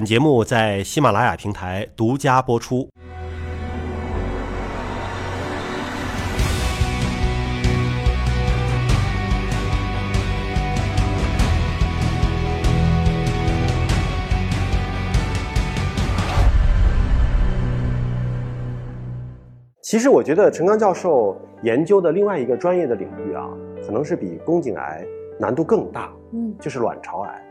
本节目在喜马拉雅平台独家播出。其实我觉得陈刚教授研究的另外一个专业的领域啊，可能是比宫颈癌难度更大，嗯，就是卵巢癌。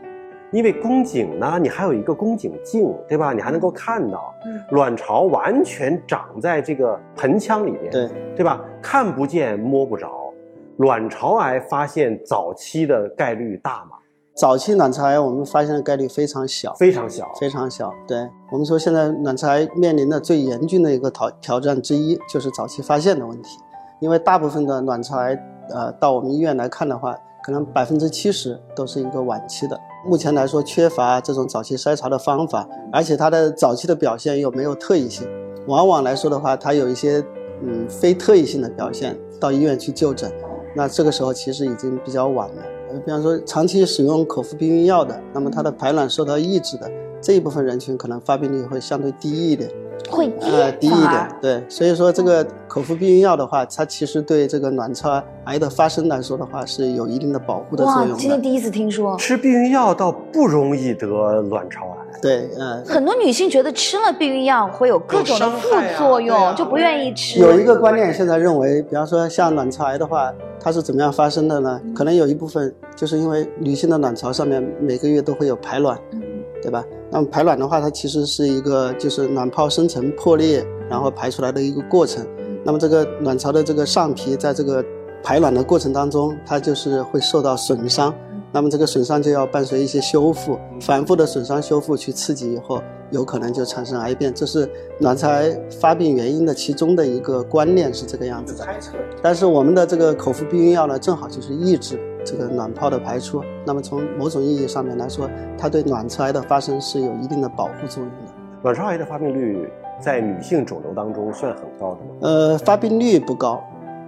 因为宫颈呢，你还有一个宫颈镜，对吧？你还能够看到，卵巢完全长在这个盆腔里面，对对吧？看不见摸不着，卵巢癌发现早期的概率大吗？早期卵巢癌我们发现的概率非常小，非常小，非常小。对我们说，现在卵巢癌面临的最严峻的一个挑挑战之一，就是早期发现的问题。因为大部分的卵巢癌，呃，到我们医院来看的话，可能百分之七十都是一个晚期的。目前来说，缺乏这种早期筛查的方法，而且它的早期的表现又没有特异性。往往来说的话，它有一些嗯非特异性的表现，到医院去就诊，那这个时候其实已经比较晚了。呃，比方说长期使用口服避孕药的，那么它的排卵受到抑制的这一部分人群，可能发病率会相对低一点。会呃低一点，对，所以说这个口服避孕药的话，它其实对这个卵巢癌的发生来说的话，是有一定的保护的作用的。今天第一次听说吃避孕药倒不容易得卵巢癌。对，嗯，很多女性觉得吃了避孕药会有各种的副作用，就不愿意吃。有一个观念现在认为，比方说像卵巢癌的话，它是怎么样发生的呢？可能有一部分就是因为女性的卵巢上面每个月都会有排卵，对吧？那么排卵的话，它其实是一个就是卵泡生成破裂，然后排出来的一个过程。那么这个卵巢的这个上皮在这个排卵的过程当中，它就是会受到损伤。那么这个损伤就要伴随一些修复，反复的损伤修复去刺激以后，有可能就产生癌变。这是卵巢癌发病原因的其中的一个观念是这个样子的。但是我们的这个口服避孕药呢，正好就是抑制。这个卵泡的排出，那么从某种意义上面来说，它对卵巢癌的发生是有一定的保护作用的。卵巢癌的发病率在女性肿瘤当中算很高的吗？呃，发病率不高，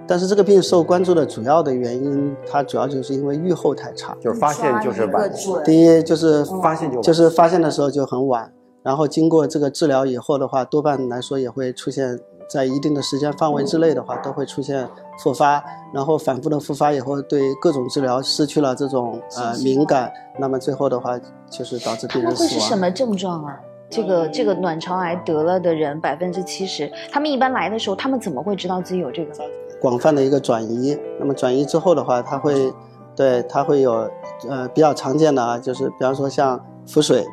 但是这个病受关注的主要的原因，它主要就是因为预后太差，就是发现就是晚。第一就是发现就就是发现的时候就很晚，然后经过这个治疗以后的话，多半来说也会出现。在一定的时间范围之内的话，都会出现复发，然后反复的复发以后，对各种治疗失去了这种呃敏感，那么最后的话就是导致病人死亡。会是什么症状啊？这个这个卵巢癌得了的人百分之七十，他们一般来的时候，他们怎么会知道自己有这个？广泛的一个转移，那么转移之后的话，他会对他会有呃比较常见的啊，就是比方说像腹水，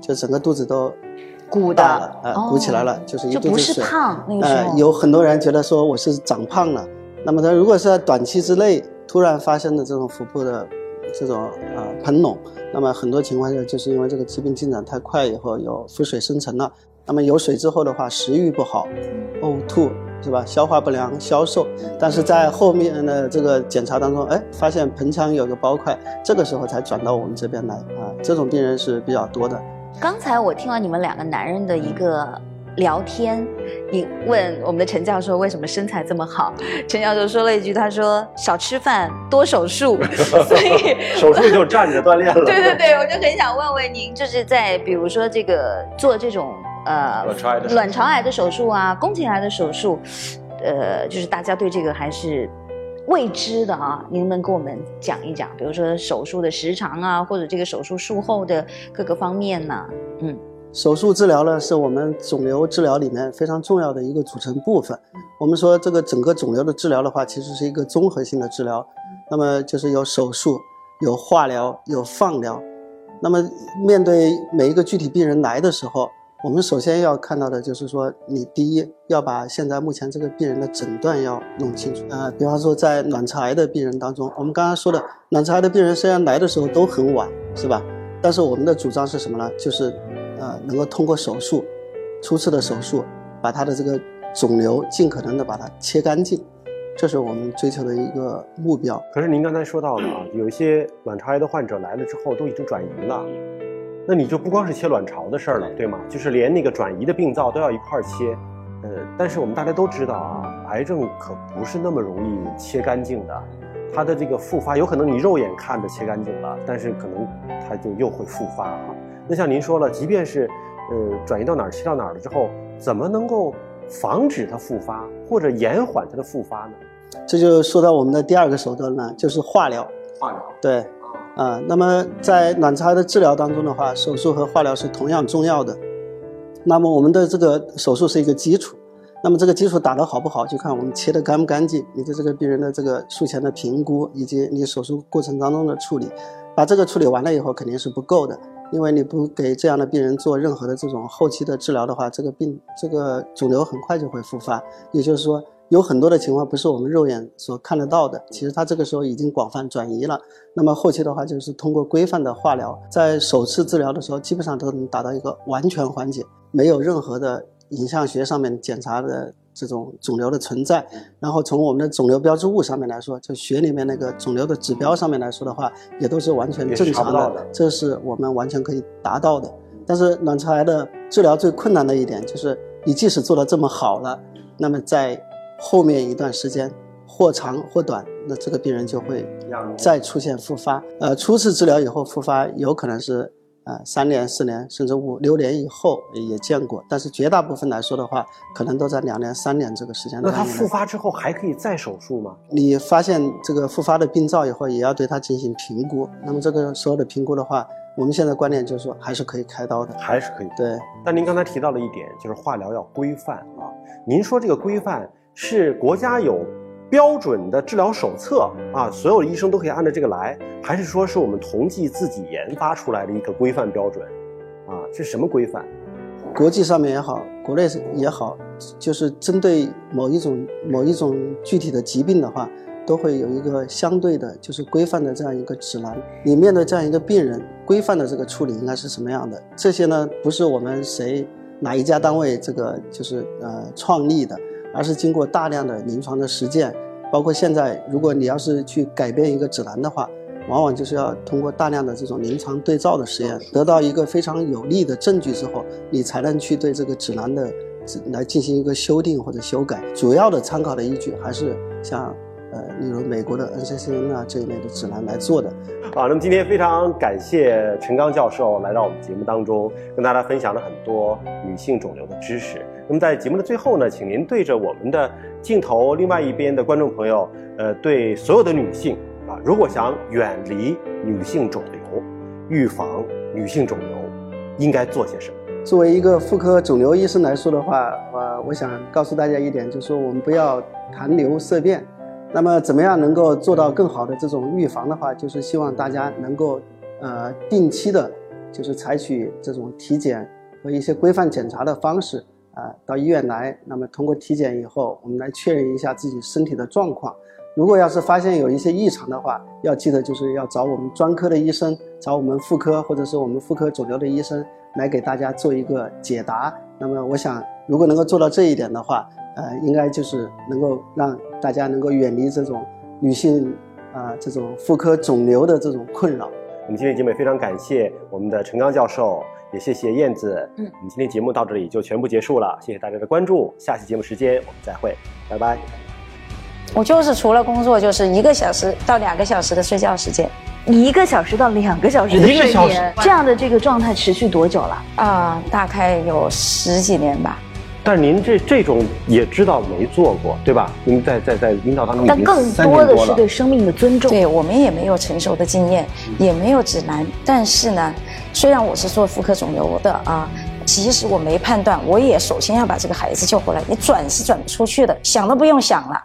就整个肚子都。鼓大了，呃，鼓起来了，就是一肚子水。胖，那个时候。有很多人觉得说我是长胖了，那么他如果是在短期之内突然发生的这种腹部的这种呃膨隆，那么很多情况下就是因为这个疾病进展太快以后有腹水生成了，那么有水之后的话食欲不好，呕吐是吧？消化不良、消瘦，但是在后面的这个检查当中，哎，发现盆腔有个包块，这个时候才转到我们这边来啊，这种病人是比较多的。刚才我听了你们两个男人的一个聊天，你问我们的陈教授为什么身材这么好，陈教授说了一句，他说少吃饭多手术，所以手术就站着锻炼了。对对对，我就很想问问您，就是在比如说这个做这种呃卵巢癌的手术啊，宫颈癌的手术，呃，就是大家对这个还是。未知的啊，您能跟我们讲一讲，比如说手术的时长啊，或者这个手术术后的各个方面呢？嗯，手术治疗呢是我们肿瘤治疗里面非常重要的一个组成部分。我们说这个整个肿瘤的治疗的话，其实是一个综合性的治疗。那么就是有手术、有化疗、有放疗。那么面对每一个具体病人来的时候，我们首先要看到的就是说，你第一要把现在目前这个病人的诊断要弄清楚。呃，比方说在卵巢癌的病人当中，我们刚刚说的卵巢癌的病人虽然来的时候都很晚，是吧？但是我们的主张是什么呢？就是，呃，能够通过手术，初次的手术，把他的这个肿瘤尽可能的把它切干净，这是我们追求的一个目标。可是您刚才说到了啊，有一些卵巢癌的患者来了之后都已经转移了。那你就不光是切卵巢的事儿了，对吗？就是连那个转移的病灶都要一块儿切，呃，但是我们大家都知道啊，癌症可不是那么容易切干净的，它的这个复发有可能你肉眼看着切干净了，但是可能它就又会复发啊。那像您说了，即便是呃转移到哪儿切到哪儿了之后，怎么能够防止它复发或者延缓它的复发呢？这就说到我们的第二个手段了，就是化疗。化疗对，啊，那么在卵巢癌的治疗当中的话，手术和化疗是同样重要的。那么我们的这个手术是一个基础，那么这个基础打得好不好，就看我们切得干不干净，你的这个病人的这个术前的评估，以及你手术过程当中的处理。把这个处理完了以后肯定是不够的，因为你不给这样的病人做任何的这种后期的治疗的话，这个病这个肿瘤很快就会复发。也就是说，有很多的情况不是我们肉眼所看得到的，其实它这个时候已经广泛转移了。那么后期的话，就是通过规范的化疗，在首次治疗的时候，基本上都能达到一个完全缓解，没有任何的影像学上面检查的。这种肿瘤的存在，然后从我们的肿瘤标志物上面来说，就血里面那个肿瘤的指标上面来说的话，也都是完全正常的，这是我们完全可以达到的。但是卵巢癌的治疗最困难的一点就是，你即使做的这么好了，那么在后面一段时间或长或短，那这个病人就会再出现复发。呃，初次治疗以后复发有可能是。啊，三年、四年，甚至五六年以后也见过，但是绝大部分来说的话，可能都在两年、三年这个时间段。那他复发之后还可以再手术吗？你发现这个复发的病灶以后，也要对他进行评估。那么这个时候的评估的话，我们现在观念就是说，还是可以开刀的，还是可以。对。但您刚才提到了一点，就是化疗要规范啊。您说这个规范是国家有？标准的治疗手册啊，所有医生都可以按照这个来，还是说是我们同济自己研发出来的一个规范标准？啊，是什么规范？国际上面也好，国内也好，就是针对某一种某一种具体的疾病的话，都会有一个相对的，就是规范的这样一个指南。你面对这样一个病人，规范的这个处理应该是什么样的？这些呢，不是我们谁哪一家单位这个就是呃创立的。而是经过大量的临床的实践，包括现在，如果你要是去改变一个指南的话，往往就是要通过大量的这种临床对照的实验，得到一个非常有力的证据之后，你才能去对这个指南的来进行一个修订或者修改。主要的参考的依据还是像。呃，例如美国的 NCCN 啊这一类的指南来做的。好，那么今天非常感谢陈刚教授来到我们节目当中，跟大家分享了很多女性肿瘤的知识。那么在节目的最后呢，请您对着我们的镜头另外一边的观众朋友，呃，对所有的女性啊，如果想远离女性肿瘤，预防女性肿瘤，应该做些什么？作为一个妇科肿瘤医生来说的话，呃，我想告诉大家一点，就是说我们不要谈瘤色变。那么，怎么样能够做到更好的这种预防的话，就是希望大家能够，呃，定期的，就是采取这种体检和一些规范检查的方式，啊，到医院来。那么，通过体检以后，我们来确认一下自己身体的状况。如果要是发现有一些异常的话，要记得就是要找我们专科的医生，找我们妇科或者是我们妇科肿瘤的医生来给大家做一个解答。那么，我想，如果能够做到这一点的话，呃，应该就是能够让大家能够远离这种女性啊这种妇科肿瘤的这种困扰。我们今天节目非常感谢我们的陈刚教授，也谢谢燕子。嗯，我们今天节目到这里就全部结束了，谢谢大家的关注。下期节目时间我们再会，拜拜。我就是除了工作，就是一个小时到两个小时的睡觉时间，一个小时到两个小时的睡眠，这样的这个状态持续多久了？啊，大概有十几年吧。但您这这种也知道没做过，对吧？您在在在领导当中，但更多的是对生命的尊重。对我们也没有成熟的经验，也没有指南。但是呢，虽然我是做妇科肿瘤的啊，即使我没判断，我也首先要把这个孩子救回来。你转是转不出去的，想都不用想了。